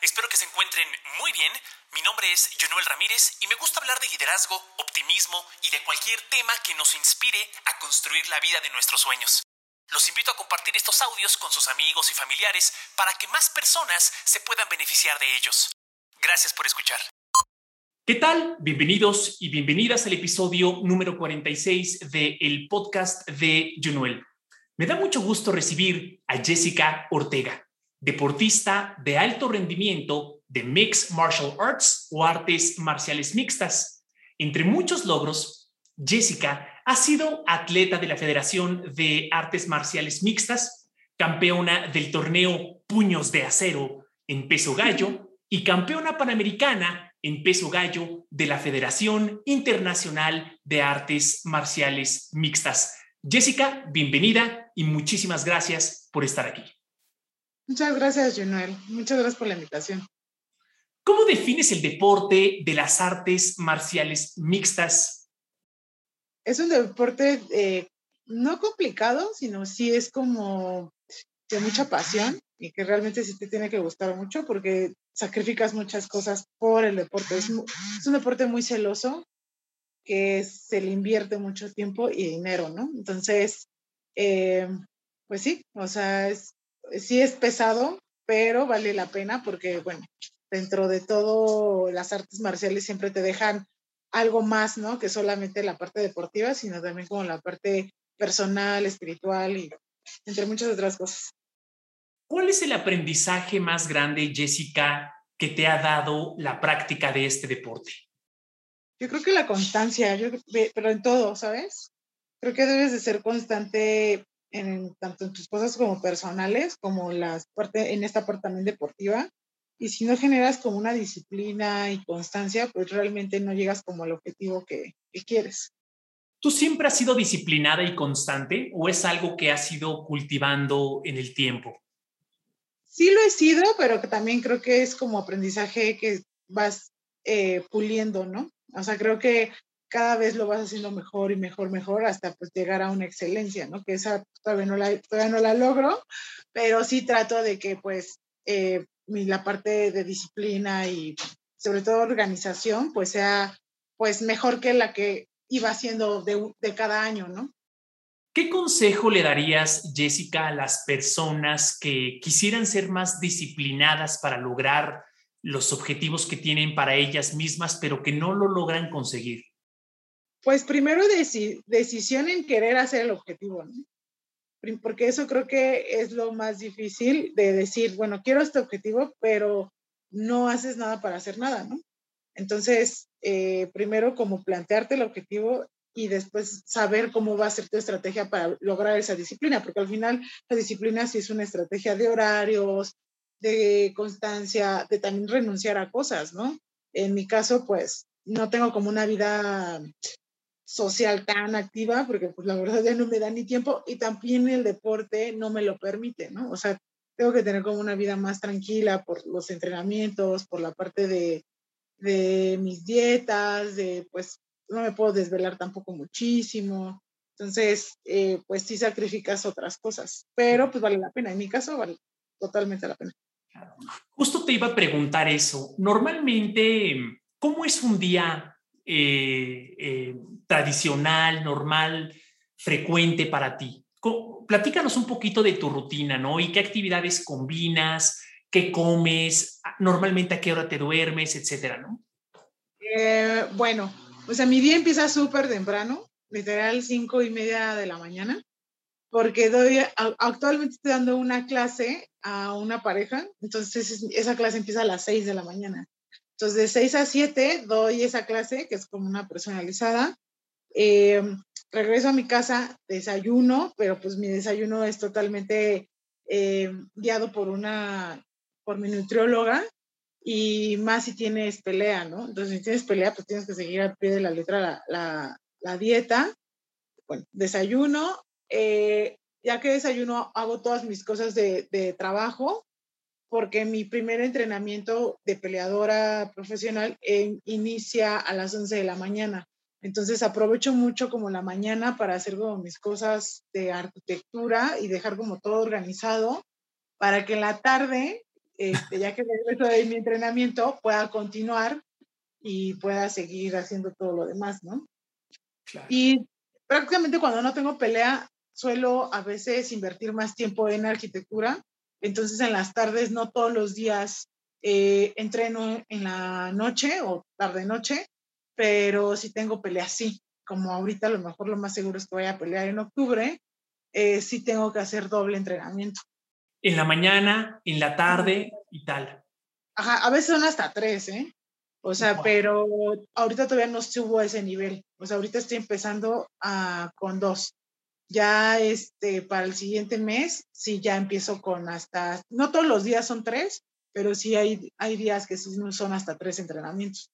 Espero que se encuentren muy bien. Mi nombre es Jonuel Ramírez y me gusta hablar de liderazgo, optimismo y de cualquier tema que nos inspire a construir la vida de nuestros sueños. Los invito a compartir estos audios con sus amigos y familiares para que más personas se puedan beneficiar de ellos. Gracias por escuchar. ¿Qué tal? Bienvenidos y bienvenidas al episodio número 46 del podcast de Junuel. Me da mucho gusto recibir a Jessica Ortega, deportista de alto rendimiento de Mixed Martial Arts o artes marciales mixtas. Entre muchos logros, Jessica ha sido atleta de la Federación de Artes Marciales Mixtas, campeona del torneo Puños de Acero en peso gallo y campeona panamericana en peso gallo de la Federación Internacional de Artes Marciales Mixtas. Jessica, bienvenida y muchísimas gracias por estar aquí. Muchas gracias, Junuel. Muchas gracias por la invitación. ¿Cómo defines el deporte de las artes marciales mixtas? Es un deporte eh, no complicado, sino sí es como de mucha pasión y que realmente sí te tiene que gustar mucho porque sacrificas muchas cosas por el deporte. Es, un deporte muy celoso que se le invierte mucho tiempo y dinero, ¿no? Entonces, eh, pues sí, o sea, es, sí es pesado, pero vale la pena porque, bueno, dentro de todo las artes marciales siempre te dejan algo más, ¿no? Que solamente la parte deportiva, sino también como la parte personal, espiritual y entre muchas otras cosas. ¿Cuál es el aprendizaje más grande, Jessica, que te ha dado la práctica de este deporte? Yo creo que la constancia, yo, pero en todo, ¿sabes? Creo que debes de ser constante en, tanto en tus cosas como personales, como las parte, en esta parte también deportiva. Y si no generas como una disciplina y constancia, pues realmente no llegas como al objetivo que, que quieres. ¿Tú siempre has sido disciplinada y constante o es algo que has ido cultivando en el tiempo? sí lo he sido, pero que también creo que es como aprendizaje que vas eh, puliendo, ¿no? O sea, creo que cada vez lo vas haciendo mejor y mejor, mejor, hasta pues llegar a una excelencia, ¿no? Que esa todavía no la, todavía no la logro, pero sí trato de que pues eh, la parte de disciplina y sobre todo organización, pues sea pues mejor que la que iba haciendo de, de cada año, ¿no? ¿Qué consejo le darías, Jessica, a las personas que quisieran ser más disciplinadas para lograr los objetivos que tienen para ellas mismas, pero que no lo logran conseguir? Pues primero decisión en querer hacer el objetivo, porque eso creo que es lo más difícil de decir, bueno, quiero este objetivo, pero no haces nada para hacer nada, ¿no? Entonces, eh, primero como plantearte el objetivo y después saber cómo va a ser tu estrategia para lograr esa disciplina, porque al final la disciplina sí es una estrategia de horarios, de constancia, de también renunciar a cosas, ¿no? En mi caso, pues no tengo como una vida social tan activa, porque pues la verdad ya no me da ni tiempo y también el deporte no me lo permite, ¿no? O sea, tengo que tener como una vida más tranquila por los entrenamientos, por la parte de, de mis dietas, de pues no me puedo desvelar tampoco muchísimo. Entonces, eh, pues sí sacrificas otras cosas, pero pues vale la pena. En mi caso, vale totalmente la pena. Justo te iba a preguntar eso. Normalmente, ¿cómo es un día eh, eh, tradicional, normal, frecuente para ti? Platícanos un poquito de tu rutina, ¿no? Y qué actividades combinas, qué comes, normalmente a qué hora te duermes, etcétera, ¿no? bueno, o sea, mi día empieza súper temprano, literal cinco y media de la mañana, porque doy, actualmente estoy dando una clase a una pareja, entonces esa clase empieza a las seis de la mañana. Entonces, de seis a siete doy esa clase, que es como una personalizada. Eh, regreso a mi casa, desayuno, pero pues mi desayuno es totalmente eh, guiado por una, por mi nutrióloga, y más si tienes pelea, ¿no? Entonces, si tienes pelea, pues tienes que seguir al pie de la letra la, la, dieta. Bueno, desayuno, eh, ya que desayuno, hago todas mis cosas de, de trabajo, porque mi primer entrenamiento de peleadora profesional eh, inicia a las 11 de la mañana. Entonces aprovecho mucho como la mañana para hacer como mis cosas de arquitectura y dejar como todo organizado para que en la tarde este, ya que regreso de mi entrenamiento, pueda continuar y pueda seguir haciendo todo lo demás, ¿no? Y prácticamente cuando no tengo pelea, suelo a veces invertir más tiempo en arquitectura. Entonces en las tardes, no todos los días eh, entreno en la noche o tarde-noche, pero si tengo pelea, sí. Como ahorita a lo mejor lo más seguro es que vaya a pelear en octubre, eh, sí tengo que hacer doble entrenamiento. En la mañana, en la tarde y tal. Ajá, a veces son hasta tres, ¿eh? O sea, pero ahorita todavía no subo a ese nivel. O sea, ahorita estoy empezando a, con dos. Ya este, para el siguiente mes, sí, ya empiezo con hasta, no todos los días son tres, pero sí hay, hay días que son hasta tres entrenamientos.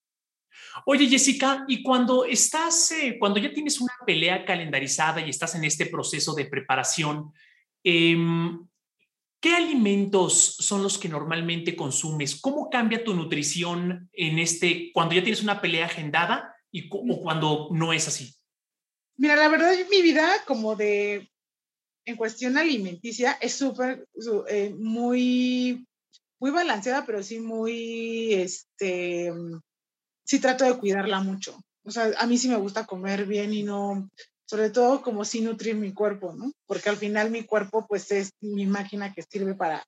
Oye, Jessica, y cuando estás, eh, cuando ya tienes una pelea calendarizada y estás en este proceso de preparación, eh, ¿Qué alimentos son los que normalmente consumes? ¿Cómo cambia tu nutrición en este, cuando ya tienes una pelea agendada y o cuando no es así? Mira, la verdad, mi vida como de, en cuestión alimenticia, es súper, eh, muy, muy balanceada, pero sí muy, este, sí trato de cuidarla mucho. O sea, a mí sí me gusta comer bien y no, sobre todo como si nutrir mi cuerpo, ¿no? Porque al final mi cuerpo pues es mi máquina que sirve para,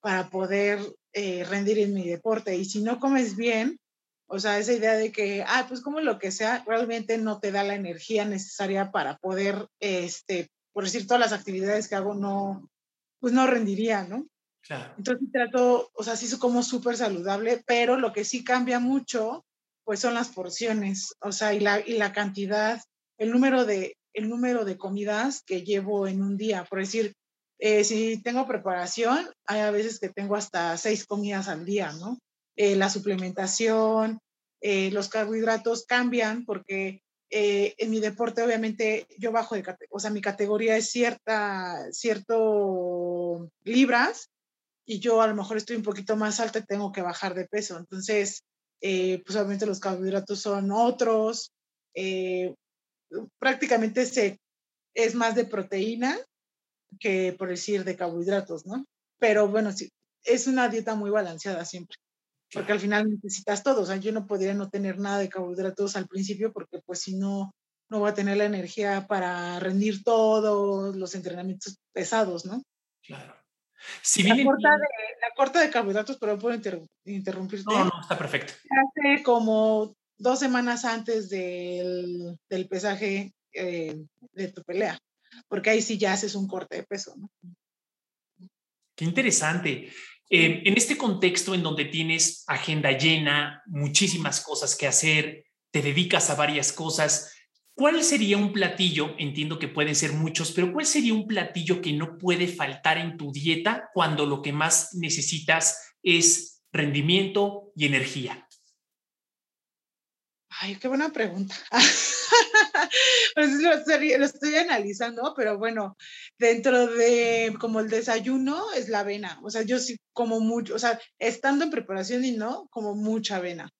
para poder eh, rendir en mi deporte. Y si no comes bien, o sea, esa idea de que, ah, pues como lo que sea, realmente no te da la energía necesaria para poder, este, por decir, todas las actividades que hago, no, pues no rendiría, ¿no? Claro. Entonces trato, o sea, sí soy como súper saludable, pero lo que sí cambia mucho, pues son las porciones, o sea, y la, y la cantidad el número de, el número de comidas que llevo en un día. Por decir, eh, si tengo preparación, hay a veces que tengo hasta seis comidas al día, ¿no? Eh, la suplementación, eh, los carbohidratos cambian porque en mi deporte obviamente yo bajo de, o sea, mi categoría es cierta, cierto libras y yo a lo mejor estoy un poquito más alta y tengo que bajar de peso. Entonces, pues obviamente los carbohidratos son otros, prácticamente se, es más de proteína que, por decir, de carbohidratos, ¿no? Pero bueno, sí, es una dieta muy balanceada siempre, porque al final necesitas todo. O sea, yo no podría no tener nada de carbohidratos al principio porque pues si no, no voy a tener la energía para rendir todos los entrenamientos pesados, ¿no? Claro. Si la, corta de, la corta de carbohidratos, pero puedo interrumpirte. No, no, está perfecto. Hace como dos semanas antes del, del pesaje eh, de tu pelea, porque ahí sí ya haces un corte de peso, ¿no? Qué interesante. Eh, en este contexto en donde tienes agenda llena, muchísimas cosas que hacer, te dedicas a varias cosas, ¿cuál sería un platillo? Entiendo que pueden ser muchos, pero ¿cuál sería un platillo que no puede faltar en tu dieta cuando lo que más necesitas es rendimiento y energía? Ay, qué buena pregunta. pues lo, estoy, analizando, pero bueno, dentro de como el desayuno es la avena. O sea, yo sí como mucho, o sea, estando en preparación y no, como mucha avena.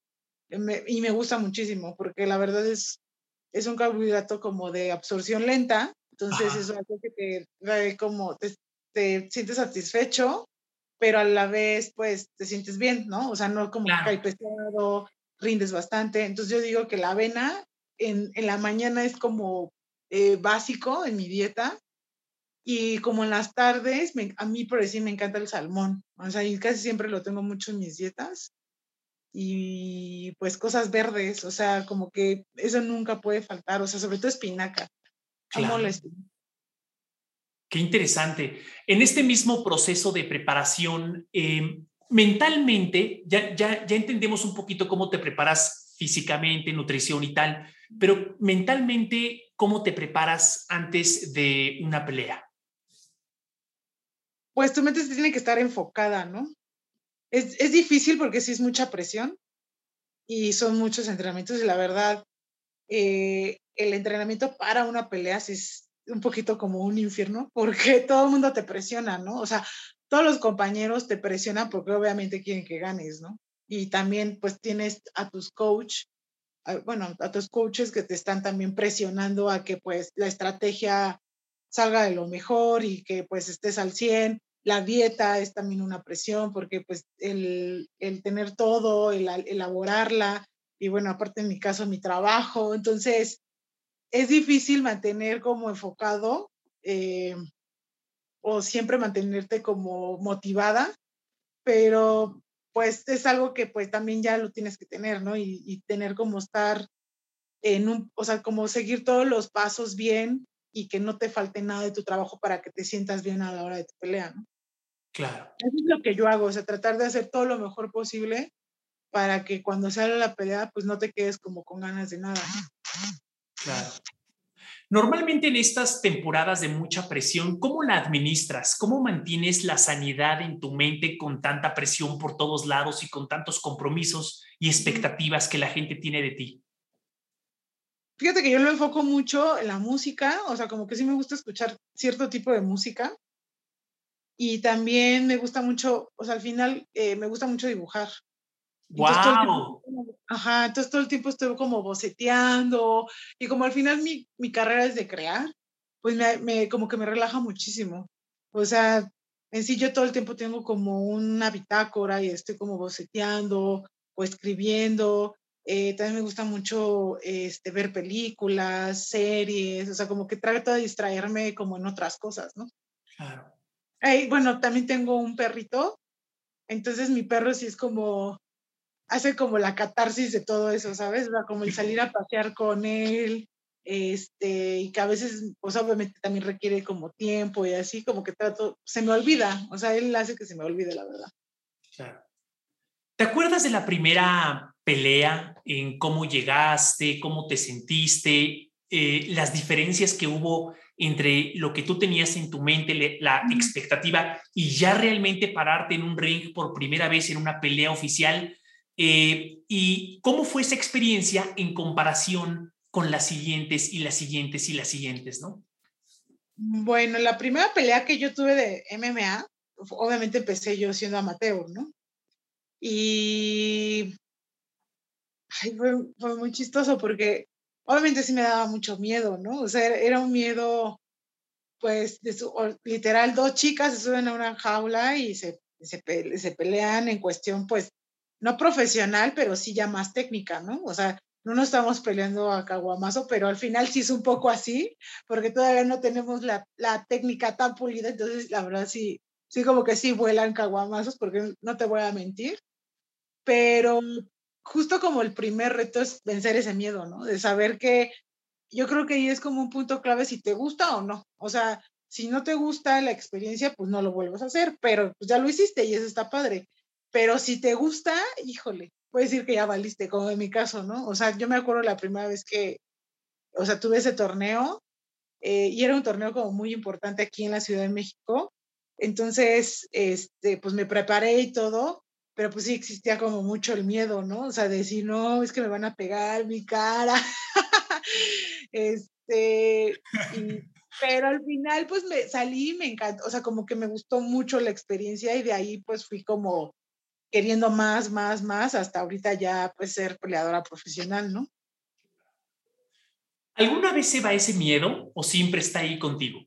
y me gusta muchísimo porque la verdad es, es un carbohidrato como de absorción lenta. Entonces eso hace que te, como te, te, sientes satisfecho, pero a la vez pues te sientes bien, ¿no? O sea, no como que cae pesado, rindes bastante. Entonces yo digo que la avena en, en la mañana es como eh, básico en mi dieta y como en las tardes, a mí por decir me encanta el salmón. O sea, y casi siempre lo tengo mucho en mis dietas. Y pues cosas verdes, o sea, como que eso nunca puede faltar, o sea, sobre todo espinaca. Claro. Qué interesante. En este mismo proceso de preparación, eh, mentalmente, ya, ya, ya entendemos un poquito cómo te preparas físicamente, nutrición y tal, pero mentalmente, ¿cómo te preparas antes de una pelea? Pues tu mente tiene que estar enfocada, ¿no? Es, es difícil porque sí es mucha presión y son muchos entrenamientos y la verdad, eh, el entrenamiento para una pelea es un poquito como un infierno porque todo el mundo te presiona, ¿no? O sea, todos los compañeros te presionan porque obviamente quieren que ganes, ¿no? Y también pues tienes a tus coach, bueno, a tus coaches que te están también presionando a que pues la estrategia salga de lo mejor y que pues estés al 100 la dieta es también una presión porque pues el, el tener todo, el elaborarla y bueno, aparte en mi caso mi trabajo, entonces es difícil mantener como enfocado eh, o siempre mantenerte como motivada, pero pues es algo que pues también ya lo tienes que tener, ¿no? Y, y, tener como estar en un, o sea, como seguir todos los pasos bien y que no te falte nada de tu trabajo para que te sientas bien a la hora de tu pelea, ¿no? Claro. Eso es lo que yo hago, o sea, tratar de hacer todo lo mejor posible para que cuando sale la pelea, pues no te quedes como con ganas de nada. Claro. Normalmente en estas temporadas de mucha presión, ¿cómo la administras? ¿Cómo mantienes la sanidad en tu mente con tanta presión por todos lados y con tantos compromisos y expectativas que la gente tiene de ti? Fíjate que yo lo enfoco mucho en la música, o sea, como que sí me gusta escuchar cierto tipo de música. Y también me gusta mucho, o sea, al final eh, me gusta mucho dibujar. ¡Wow! ajá, entonces todo el tiempo estoy como boceteando y como al final mi, mi carrera es de crear, pues me, me, como que me relaja muchísimo. O sea, en sí yo todo el tiempo tengo como una bitácora y estoy como boceteando o escribiendo. Eh, también me gusta mucho este, ver películas, series, o sea, como que trato de distraerme como en otras cosas, ¿no? Claro. bueno, también tengo un perrito, entonces mi perro sí es como, hace como la catarsis de todo eso, ¿sabes? O como el salir a pasear con él, este, y que a veces, pues obviamente también requiere como tiempo y así, como que trato, se me olvida, o sea, él hace que se me olvide, la verdad. Claro. ¿Te acuerdas de la primera pelea en cómo llegaste, cómo te sentiste, eh, las diferencias que hubo entre lo que tú tenías en tu mente, la expectativa, y ya realmente pararte en un ring por primera vez en una pelea oficial? Eh, ¿Y cómo fue esa experiencia en comparación con las siguientes y las siguientes y las siguientes, no? Bueno, la primera pelea que yo tuve de MMA, obviamente empecé yo siendo amateur, ¿no? Y fue, fue, muy chistoso porque obviamente sí me daba mucho miedo, ¿no? O sea, era un miedo, pues, de su, literal, dos chicas se suben a una jaula y se, se, se pelean en cuestión, pues, no profesional, pero sí ya más técnica, ¿no? O sea, no nos estamos peleando a caguamazo, pero al final sí es un poco así, porque todavía no tenemos la, la técnica tan pulida, entonces la verdad sí, sí como que sí vuelan caguamazos, porque no te voy a mentir, pero justo como el primer reto es vencer ese miedo, ¿no? De saber que yo creo que ahí es como un punto clave si te gusta o no. O sea, si no te gusta la experiencia, pues no lo vuelvas a hacer, pero pues ya lo hiciste y eso está padre. Pero si te gusta, híjole, puedes decir que ya valiste, como en mi caso, ¿no? O sea, yo me acuerdo la primera vez que, o sea, tuve ese torneo eh, y era un torneo como muy importante aquí en la Ciudad de México. Entonces, este, pues me preparé y todo, pero pues sí existía como mucho el miedo, ¿no? O sea, decir, no, es que me van a pegar mi cara. este, pero al final pues me salí y me encantó, o sea, como que me gustó mucho la experiencia y de ahí pues fui como queriendo más, más, más, hasta ahorita ya pues ser peleadora profesional, ¿no? ¿Alguna vez se va ese miedo o siempre está ahí contigo?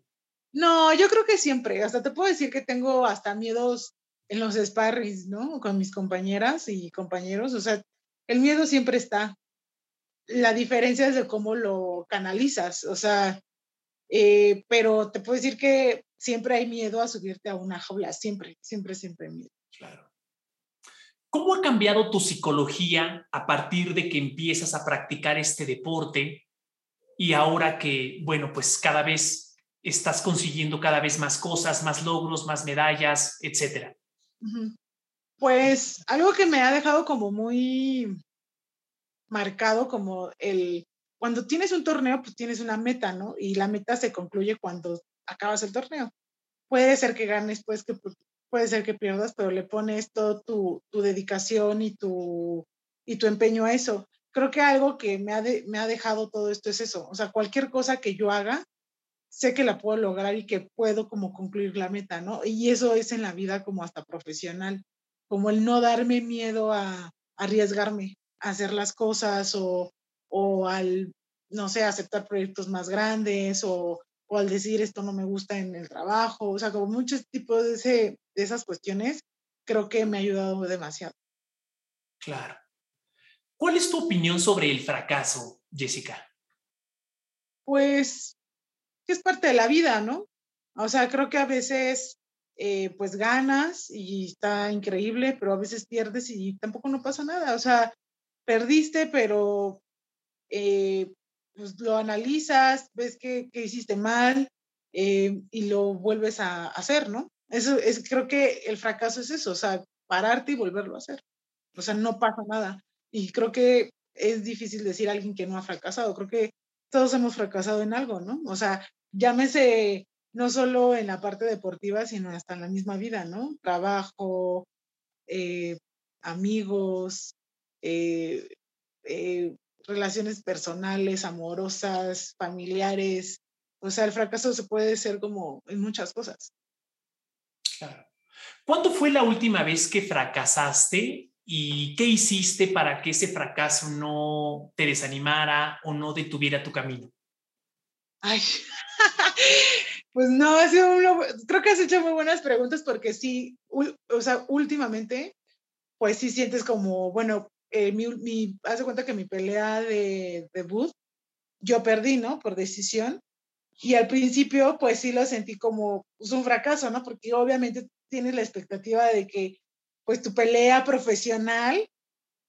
No, yo creo que siempre, hasta te puedo decir que tengo hasta miedos en los sparrings, ¿no? Con mis compañeras y compañeros, o sea, el miedo siempre está. La diferencia es de cómo lo canalizas, o sea, eh, pero te puedo decir que siempre hay miedo a subirte a una jaula, siempre, siempre, siempre hay miedo. Claro. ¿Cómo ha cambiado tu psicología a partir de que empiezas a practicar este deporte y ahora que, bueno, pues cada vez estás consiguiendo cada vez más cosas, más logros, más medallas, etcétera? Pues algo que me ha dejado como muy marcado como el, cuando tienes un torneo, pues tienes una meta, ¿no? Y la meta se concluye cuando acabas el torneo. Puede ser que ganes, pues que puede ser que pierdas, pero le pones todo tu, tu dedicación y tu, y tu empeño a eso. Creo que algo que me ha, me ha dejado todo esto es eso. O sea, cualquier cosa que yo haga, sé que la puedo lograr y que puedo como concluir la meta, ¿no? Y eso es en la vida como hasta profesional, como el no darme miedo a, arriesgarme, a hacer las cosas o, o al, no sé, aceptar proyectos más grandes o, o al decir esto no me gusta en el trabajo, o sea, como muchos tipos de, ese, de esas cuestiones, creo que me ha ayudado demasiado. Claro. ¿Cuál es tu opinión sobre el fracaso, Jessica? Pues que es parte de la vida, ¿no? O sea, creo que a veces eh, pues ganas y está increíble, pero a veces pierdes y tampoco no pasa nada. O sea, perdiste, pero eh, pues lo analizas, ves que, hiciste mal eh, y lo vuelves a hacer, ¿no? Eso es, creo que el fracaso es eso, o sea, pararte y volverlo a hacer. O sea, no pasa nada. Y creo que es difícil decir a alguien que no ha fracasado. Creo que todos hemos fracasado en algo, ¿no? O sea, llámese no solo en la parte deportiva, sino hasta en la misma vida, ¿no? Trabajo, eh, amigos, eh, eh, relaciones personales, amorosas, familiares. O sea, el fracaso se puede ser como en muchas cosas. Claro. ¿Cuándo fue la última vez que fracasaste y qué hiciste para que ese fracaso no te desanimara o no detuviera tu camino? Ay, pues no, creo que has hecho muy buenas preguntas porque sí, o sea, últimamente, pues sí sientes como, bueno, eh, mi, mi, haz de cuenta que mi pelea de debut, yo perdí, ¿no? Por decisión. Y al principio, pues sí lo sentí como pues, un fracaso, ¿no? Porque obviamente tienes la expectativa de que, pues tu pelea profesional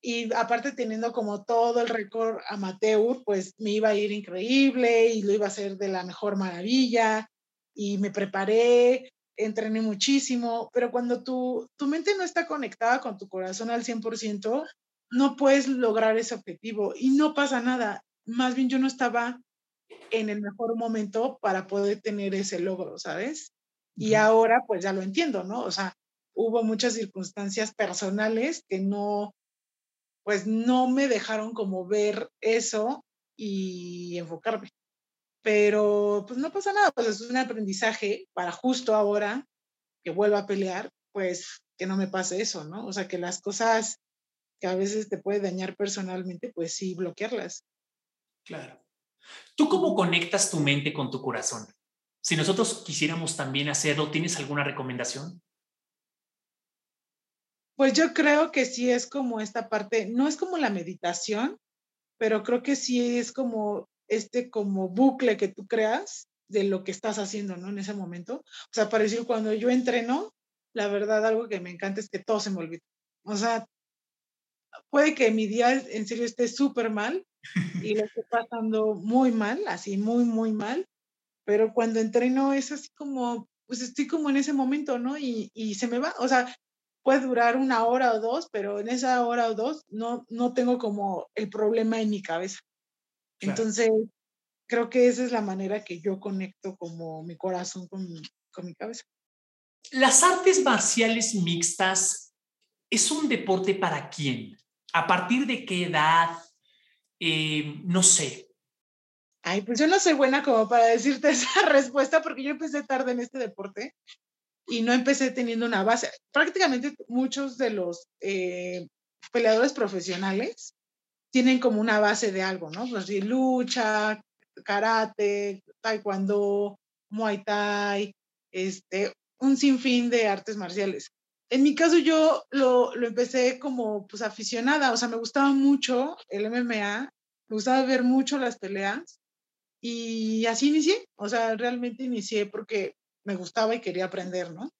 y aparte teniendo como todo el récord amateur, pues me iba a ir increíble y lo iba a hacer de la mejor maravilla y me preparé, entrené muchísimo, pero cuando tu, tu mente no está conectada con tu corazón al 100%, no puedes lograr ese objetivo y no pasa nada. Más bien yo no estaba en el mejor momento para poder tener ese logro, ¿sabes? Y ahora pues ya lo entiendo, ¿no? O sea, hubo muchas circunstancias personales que no, pues no me dejaron como ver eso y enfocarme. Pero pues no pasa nada, pues es un aprendizaje para justo ahora que vuelva a pelear, pues que no me pase eso, ¿no? O sea, que las cosas que a veces te puede dañar personalmente, pues sí, bloquearlas. Claro. ¿Tú cómo conectas tu mente con tu corazón? Si nosotros quisiéramos también hacerlo, ¿tienes alguna recomendación? Pues yo creo que sí es como esta parte, no es como la meditación, pero creo que sí es como este como bucle que tú creas de lo que estás haciendo, ¿no? En ese momento. O sea, para decir, cuando yo entreno, la verdad, algo que me encanta es que todo se me olvida. O sea, puede que mi día en serio esté súper mal y lo esté pasando muy mal, así muy, muy mal, pero cuando entreno es así como, pues estoy como en ese momento, ¿no? Y, y se me va, o sea, puede durar una hora o dos, pero en esa hora o dos no, no tengo como el problema en mi cabeza. Entonces, creo que esa es la manera que yo conecto como mi corazón con, con mi cabeza. Las artes marciales mixtas es un deporte para quién? ¿A partir de qué edad? Eh, no sé. Ay, pues yo no soy buena como para decirte esa respuesta porque yo empecé tarde en este deporte y no empecé teniendo una base. Prácticamente muchos de los eh, peleadores profesionales tienen como una base de algo, ¿no? Pues de lucha, karate, taekwondo, muay thai, este, un sinfín de artes marciales. En mi caso yo lo, lo, empecé como pues aficionada, o sea, me gustaba mucho el MMA, me gustaba ver mucho las peleas y así inicié, o sea, realmente inicié porque me gustaba y quería aprender, ¿no?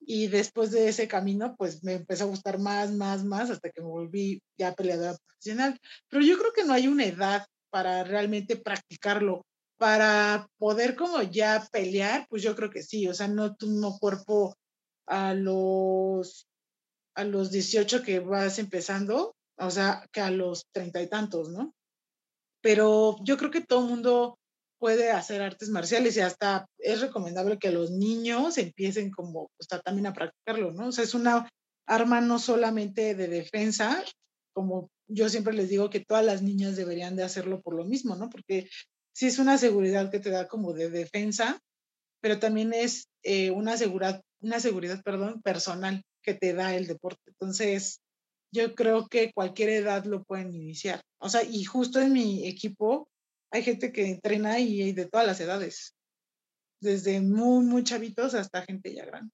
Y después de ese camino, pues me empezó a gustar más, más, más, hasta que me volví ya peleadora profesional. Pero yo creo que no hay una edad para realmente practicarlo. Para poder como ya pelear, pues yo creo que sí, o sea, no tu no cuerpo a los, a los 18 que vas empezando, o sea, que a los treinta y tantos, ¿no? Pero yo creo que todo mundo puede hacer artes marciales y hasta es recomendable que los niños empiecen como, o también a practicarlo, ¿no? O sea, es una arma no solamente de defensa, como yo siempre les digo que todas las niñas deberían de hacerlo por lo mismo, ¿no? Porque sí es una seguridad que te da como de defensa, pero también es eh, una seguridad una seguridad, perdón, personal que te da el deporte. Entonces, yo creo que cualquier edad lo pueden iniciar. O sea, y justo en mi equipo hay gente que entrena y de todas las edades. desde muy, muy chavitos hasta gente ya grande.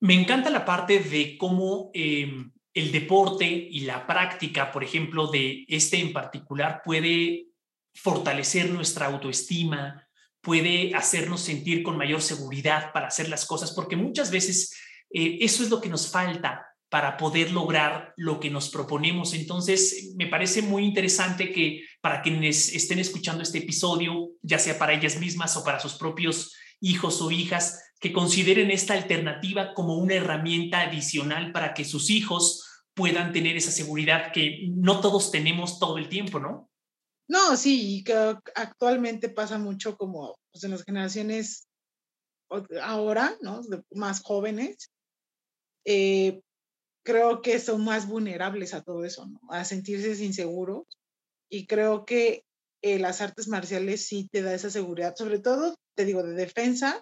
Me encanta la parte de cómo em, el deporte y la práctica, por ejemplo, de este en particular, puede fortalecer nuestra autoestima, puede hacernos sentir con mayor seguridad para hacer las cosas, porque muchas veces eh, eso es lo que nos falta para poder lograr lo que nos proponemos. Entonces, me parece muy interesante que para quienes estén escuchando este episodio, ya sea para ellas mismas o para sus propios hijos o hijas, que consideren esta alternativa como una herramienta adicional para que sus hijos puedan tener esa seguridad que no todos tenemos todo el tiempo, ¿no? No, sí, y que actualmente pasa mucho como pues, en las generaciones ahora, ¿no? Más jóvenes, eh, creo que son más vulnerables a todo eso, ¿no? A sentirse inseguros. Y creo que eh, las artes marciales sí te da esa seguridad, sobre todo, te digo, de defensa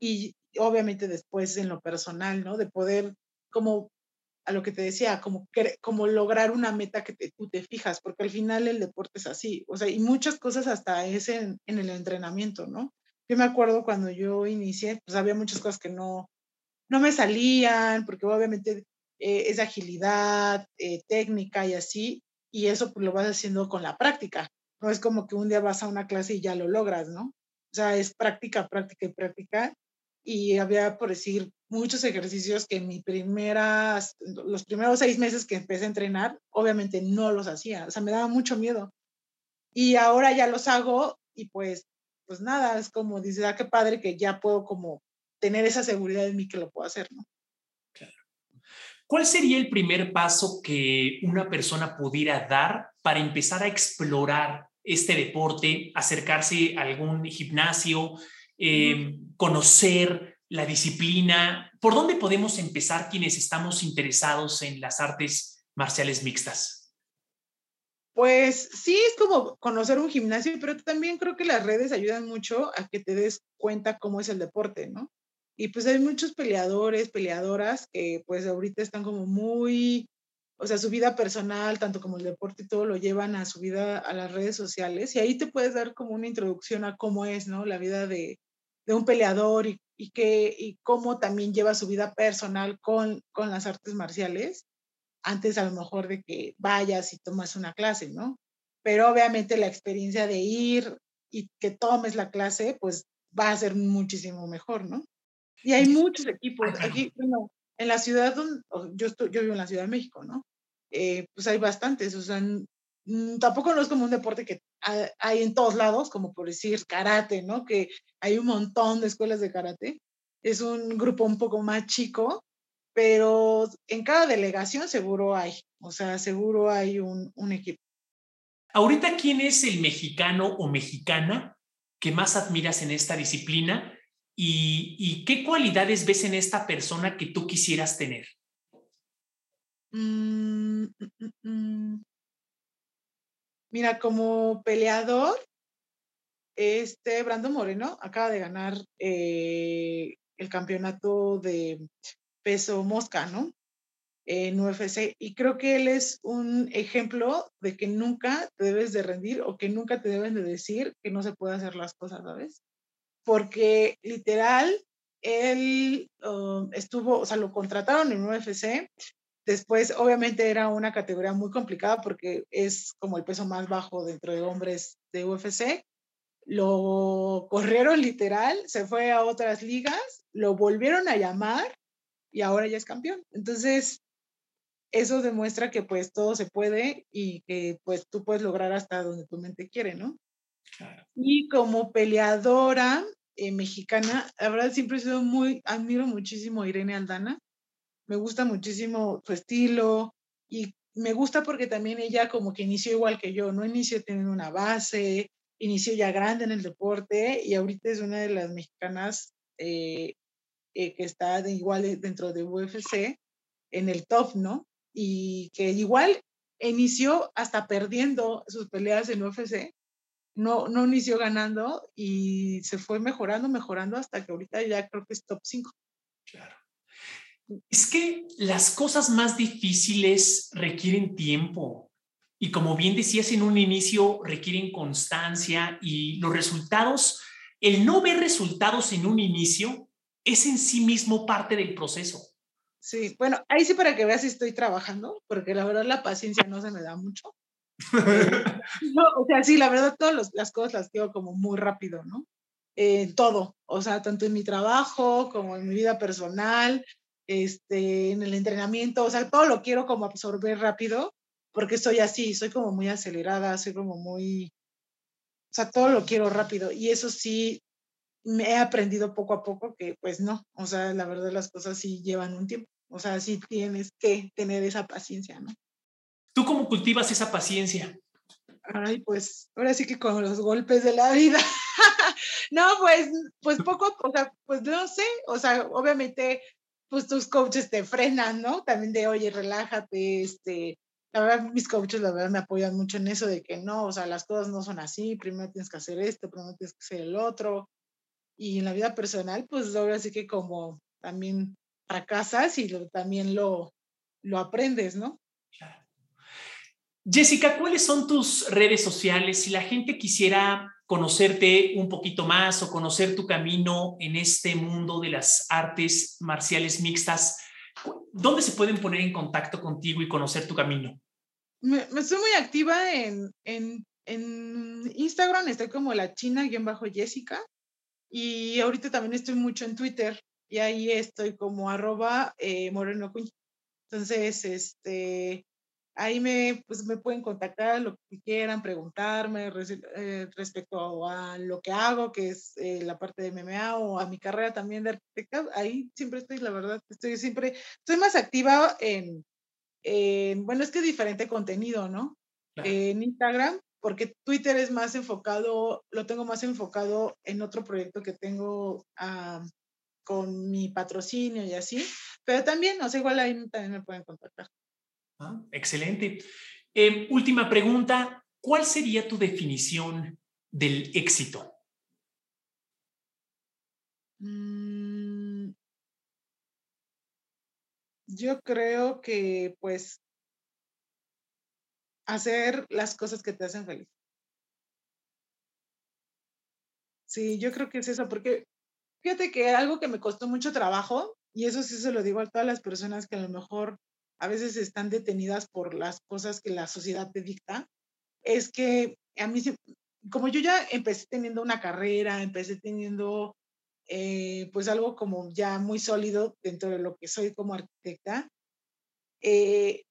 y obviamente después en lo personal, ¿no? De poder como a lo que te decía, como, como lograr una meta que tú te fijas, porque al final el deporte es así, o sea, y muchas cosas hasta es en, el entrenamiento, ¿no? Yo me acuerdo cuando yo inicié, pues había muchas cosas que no, no me salían, porque obviamente eh, es agilidad, eh, técnica y así, y eso pues lo vas haciendo con la práctica, no es como que un día vas a una clase y ya lo logras, ¿no? O sea, es práctica, práctica y práctica, y había, por decir, muchos ejercicios que en mi primeras, los primeros seis meses que empecé a entrenar, obviamente no los hacía, o sea, me daba mucho miedo. Y ahora ya los hago y pues, pues nada, es como, dice, ah, qué padre que ya puedo como tener esa seguridad en mí que lo puedo hacer, ¿no? Claro. ¿Cuál sería el primer paso que una persona pudiera dar para empezar a explorar este deporte, acercarse a algún gimnasio, eh, conocer la disciplina. ¿Por dónde podemos empezar quienes estamos interesados en las artes marciales mixtas? Pues sí, es como conocer un gimnasio, pero también creo que las redes ayudan mucho a que te des cuenta cómo es el deporte, ¿no? Y pues hay muchos peleadores, peleadoras que pues ahorita están como muy, o sea, su vida personal, tanto como el deporte y todo, lo llevan a su vida a las redes sociales y ahí te puedes dar como una introducción a cómo es, ¿no? La vida de, de un peleador y, y, que, y cómo también lleva su vida personal con, con las artes marciales, antes a lo mejor de que vayas y tomas una clase, ¿no? Pero obviamente la experiencia de ir y que tomes la clase, pues va a ser muchísimo mejor, ¿no? Y hay muchos equipos. Aquí, bueno, en la ciudad donde yo, estoy, yo vivo en la Ciudad de México, ¿no? Eh, pues hay bastantes, o sea, tampoco no es como un deporte que hay en todos lados, como por decir karate, ¿no? Que hay un montón de escuelas de karate. Es un grupo un poco más chico, pero en cada delegación seguro hay, o sea, seguro hay un, un equipo. Ahorita, ¿quién es el mexicano o mexicana que más admiras en esta disciplina y, y qué cualidades ves en esta persona que tú quisieras tener? Mm, mm, Mira, como peleador, este Brando Moreno acaba de ganar eh, el campeonato de peso mosca, ¿no? En UFC. Y creo que él es un ejemplo de que nunca te debes de rendir o que nunca te deben de decir que no se puede hacer las cosas, ¿sabes? Porque literal, él um, estuvo, o sea, lo contrataron en UFC Después, obviamente, era una categoría muy complicada porque es como el peso más bajo dentro de hombres de UFC. Lo corrieron literal, se fue a otras ligas, lo volvieron a llamar y ahora ya es campeón. Entonces, eso demuestra que pues todo se puede y que pues tú puedes lograr hasta donde tu mente quiere, ¿no? Y como peleadora eh, mexicana, la verdad siempre he sido muy, admiro muchísimo a Irene Aldana me gusta muchísimo su estilo y me gusta porque también ella como que inició igual que yo, no inició teniendo una base, inició ya grande en el deporte y ahorita es una de las mexicanas eh, eh, que está de, igual dentro de UFC en el top, ¿no? Y que igual inició hasta perdiendo sus peleas en UFC, no, no inició ganando y se fue mejorando, mejorando hasta que ahorita ya creo que es top 5. Claro. Es que las cosas más difíciles requieren tiempo y como bien decías en un inicio, requieren constancia y los resultados el no ver resultados en un inicio es en sí mismo parte del proceso. Sí, bueno, ahí sí para que veas si estoy trabajando, porque la verdad la paciencia no se me da mucho. no, o sea, sí, la verdad todas las cosas las quiero como muy rápido, ¿no? En todo, o sea, tanto en mi trabajo como en mi vida personal, este, en el entrenamiento, o sea, todo lo quiero como absorber rápido, porque soy así, soy como muy acelerada, soy como muy, o sea, todo lo quiero rápido y eso sí me he aprendido poco a poco que pues no, o sea, la verdad las cosas sí llevan un tiempo, o sea, sí tienes que tener esa paciencia, ¿no? ¿Tú cómo cultivas esa paciencia? Ay, pues ahora sí que con los golpes de la vida. no, pues, pues poco, o sea, pues no sé, o sea, obviamente, pues tus coaches te frenan, ¿no? También de, oye, relájate, este, la verdad, mis coaches, la verdad, me apoyan mucho en eso de que no, o sea, las cosas no son así, primero tienes que hacer esto, primero tienes que hacer el otro. Y en la vida personal, pues ahora sí que como también fracasas y también lo, lo aprendes, ¿no? Claro. Jessica, ¿cuáles son tus redes sociales? Si la gente quisiera conocerte un poquito más o conocer tu camino en este mundo de las artes marciales mixtas, ¿dónde se pueden poner en contacto contigo y conocer tu camino? Me, estoy muy activa en, en, en Instagram, estoy como la china-jessica y ahorita también estoy mucho en Twitter y ahí estoy como arroba eh, moreno Entonces, este, ahí me, pues me pueden contactar lo que quieran, preguntarme eh, respecto a, lo que hago, que es eh, la parte de MMA o a mi carrera también de arquitecta. Ahí siempre estoy, la verdad, estoy siempre, estoy más activa en, bueno, es que es diferente contenido, ¿no? En Instagram, porque Twitter es más enfocado, lo tengo más enfocado en otro proyecto que tengo con mi patrocinio y así, pero también, o sea, igual ahí también me pueden contactar. Ah, excelente. Em, última pregunta, ¿cuál sería tu definición del éxito? Mm, yo creo que pues hacer las cosas que te hacen feliz. Sí, yo creo que es eso, porque fíjate que algo que me costó mucho trabajo, y eso sí se lo digo a todas las personas que a lo mejor a veces están detenidas por las cosas que la sociedad te dicta, es que a mí, como yo ya empecé teniendo una carrera, empecé teniendo eh, pues algo como ya muy sólido dentro de lo que soy como arquitecta, eh,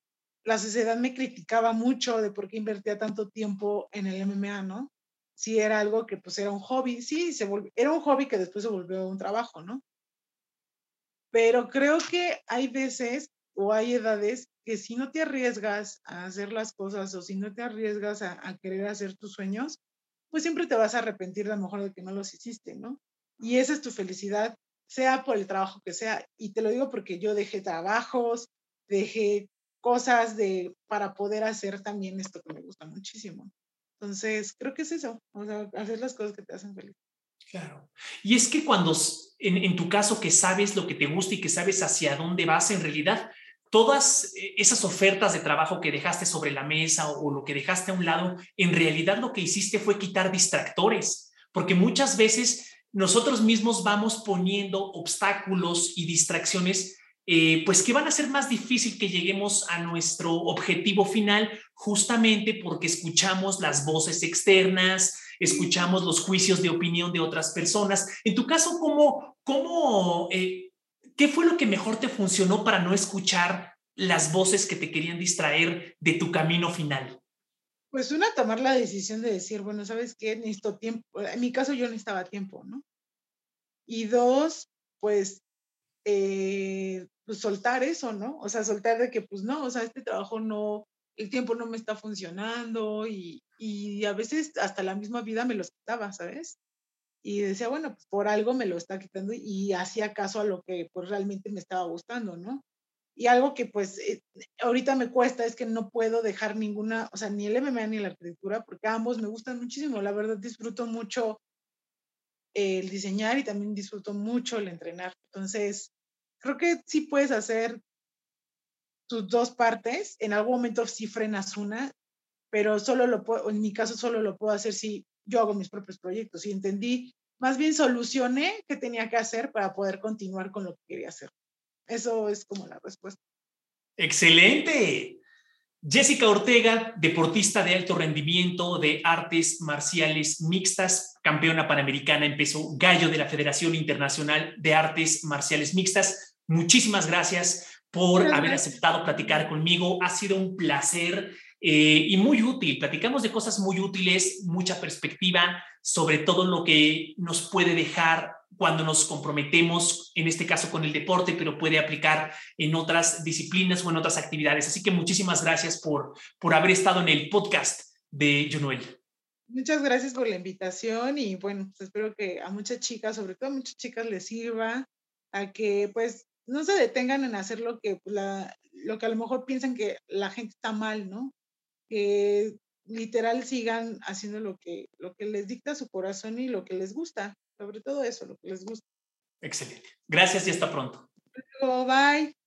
la sociedad me criticaba mucho de por qué invertía tanto tiempo en el MMA, ¿no? Si era algo que pues era un hobby, sí, se era un hobby que después se volvió un trabajo, ¿no? Pero creo que hay veces o hay edades que si no te arriesgas a hacer las cosas o si no te arriesgas a, querer hacer tus sueños, pues siempre te vas a arrepentir de lo mejor de que no los hiciste, ¿no? Y esa es tu felicidad, sea por el trabajo que sea. Y te lo digo porque yo dejé trabajos, dejé cosas de, para poder hacer también esto que me gusta muchísimo. Entonces, creo que es eso, o hacer las cosas que te hacen feliz. Claro. Y es que cuando, en, en, tu caso, que sabes lo que te gusta y que sabes hacia dónde vas, en realidad todas eh, esas ofertas de trabajo que dejaste sobre la mesa o, lo que dejaste a un lado, en realidad lo que hiciste fue quitar distractores, porque muchas veces nosotros mismos vamos poniendo obstáculos y distracciones, eh, pues que van a ser más difícil que lleguemos a nuestro objetivo final, justamente porque escuchamos las voces externas, escuchamos los juicios de opinión de otras personas. En tu caso, ¿cómo, cómo eh, ¿Qué fue lo que mejor te funcionó para no escuchar las voces que te querían distraer de tu camino final? Pues una, tomar la decisión de decir, bueno, ¿sabes qué? Necesito tiempo. En mi caso yo necesitaba tiempo, ¿no? Y dos, pues, eh, pues soltar eso, ¿no? O sea, soltar de que, pues no, o sea, este trabajo no, el tiempo no me está funcionando y, y a veces hasta la misma vida me lo quitaba, ¿sabes? Y decía, bueno, pues por algo me lo está quitando y hacía caso a lo que pues realmente me estaba gustando, ¿no? Y algo que pues eh, ahorita me cuesta es que no puedo dejar ninguna, o sea, ni el MMA ni la arquitectura, porque ambos me gustan muchísimo, la verdad disfruto mucho el diseñar y también disfruto mucho el entrenar. Entonces, creo que sí puedes hacer tus dos partes, en algún momento sí frenas una, pero solo lo puedo, en mi caso solo lo puedo hacer si yo hago mis propios proyectos y entendí más bien solucioné qué tenía que hacer para poder continuar con lo que quería hacer. Eso es como la respuesta. Excelente. Jessica Ortega, deportista de alto rendimiento de artes marciales mixtas, campeona panamericana empezó gallo de la Federación Internacional de Artes Marciales Mixtas. Muchísimas gracias por haber aceptado platicar conmigo. Ha sido un placer eh, y muy útil. Platicamos de cosas muy útiles, mucha perspectiva sobre todo lo que nos puede dejar cuando nos comprometemos, en este caso con el deporte, pero puede aplicar en otras disciplinas o en otras actividades. Así que muchísimas gracias por, por haber estado en el podcast de Junuel. Muchas gracias por la invitación y bueno, pues espero que a muchas chicas, sobre todo a muchas chicas les sirva a que pues no se detengan en hacer lo que, pues, la, lo que a lo mejor piensan que la gente está mal, ¿no? Que literal sigan haciendo lo que, lo que les dicta su corazón y lo que les gusta, sobre todo eso, lo que les gusta. Excelente. Gracias y hasta pronto. Bye.